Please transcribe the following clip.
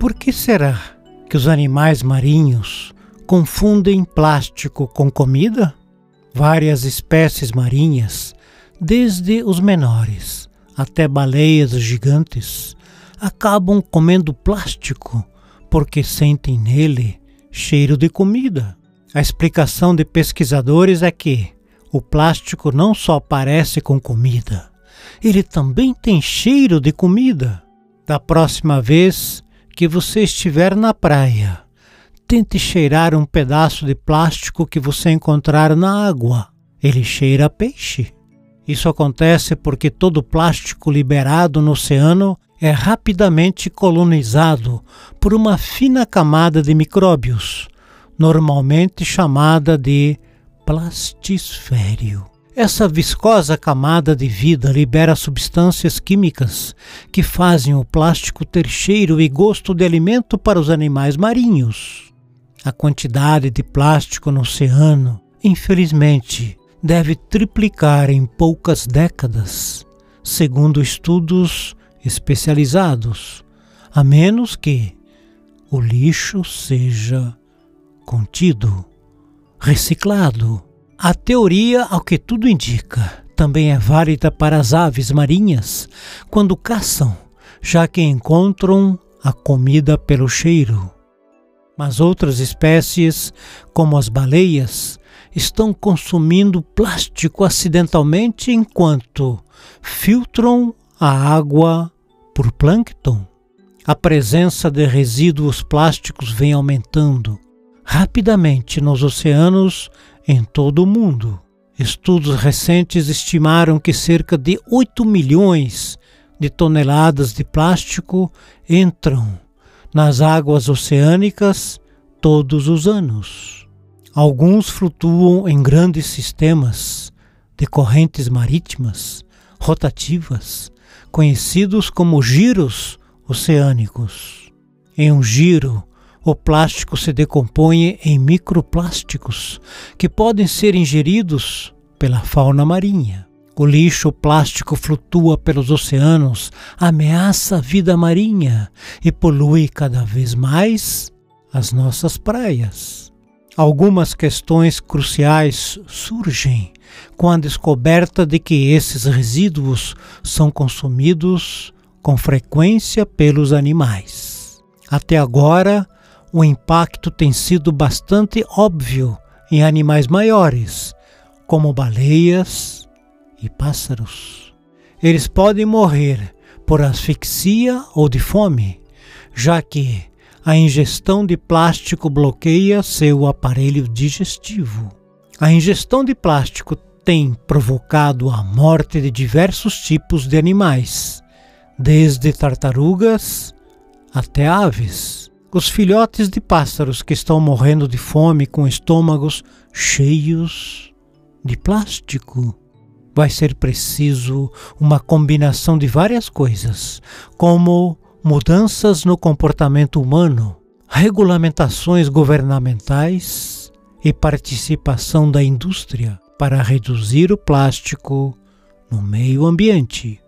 Por que será que os animais marinhos confundem plástico com comida? Várias espécies marinhas, desde os menores até baleias gigantes, acabam comendo plástico porque sentem nele cheiro de comida. A explicação de pesquisadores é que o plástico não só parece com comida, ele também tem cheiro de comida. Da próxima vez que você estiver na praia, tente cheirar um pedaço de plástico que você encontrar na água. Ele cheira peixe. Isso acontece porque todo plástico liberado no oceano é rapidamente colonizado por uma fina camada de micróbios, normalmente chamada de plastisfério. Essa viscosa camada de vida libera substâncias químicas que fazem o plástico ter cheiro e gosto de alimento para os animais marinhos. A quantidade de plástico no oceano, infelizmente, deve triplicar em poucas décadas, segundo estudos especializados, a menos que o lixo seja contido reciclado. A teoria, ao que tudo indica, também é válida para as aves marinhas quando caçam, já que encontram a comida pelo cheiro. Mas outras espécies, como as baleias, estão consumindo plástico acidentalmente enquanto filtram a água por plâncton. A presença de resíduos plásticos vem aumentando rapidamente nos oceanos em todo o mundo. Estudos recentes estimaram que cerca de 8 milhões de toneladas de plástico entram nas águas oceânicas todos os anos. Alguns flutuam em grandes sistemas de correntes marítimas rotativas, conhecidos como giros oceânicos. Em um giro, o plástico se decompõe em microplásticos que podem ser ingeridos pela fauna marinha. O lixo plástico flutua pelos oceanos, ameaça a vida marinha e polui cada vez mais as nossas praias. Algumas questões cruciais surgem com a descoberta de que esses resíduos são consumidos com frequência pelos animais. Até agora, o impacto tem sido bastante óbvio em animais maiores, como baleias e pássaros. Eles podem morrer por asfixia ou de fome, já que a ingestão de plástico bloqueia seu aparelho digestivo. A ingestão de plástico tem provocado a morte de diversos tipos de animais, desde tartarugas até aves os filhotes de pássaros que estão morrendo de fome com estômagos cheios de plástico. Vai ser preciso uma combinação de várias coisas, como mudanças no comportamento humano, regulamentações governamentais e participação da indústria para reduzir o plástico no meio ambiente.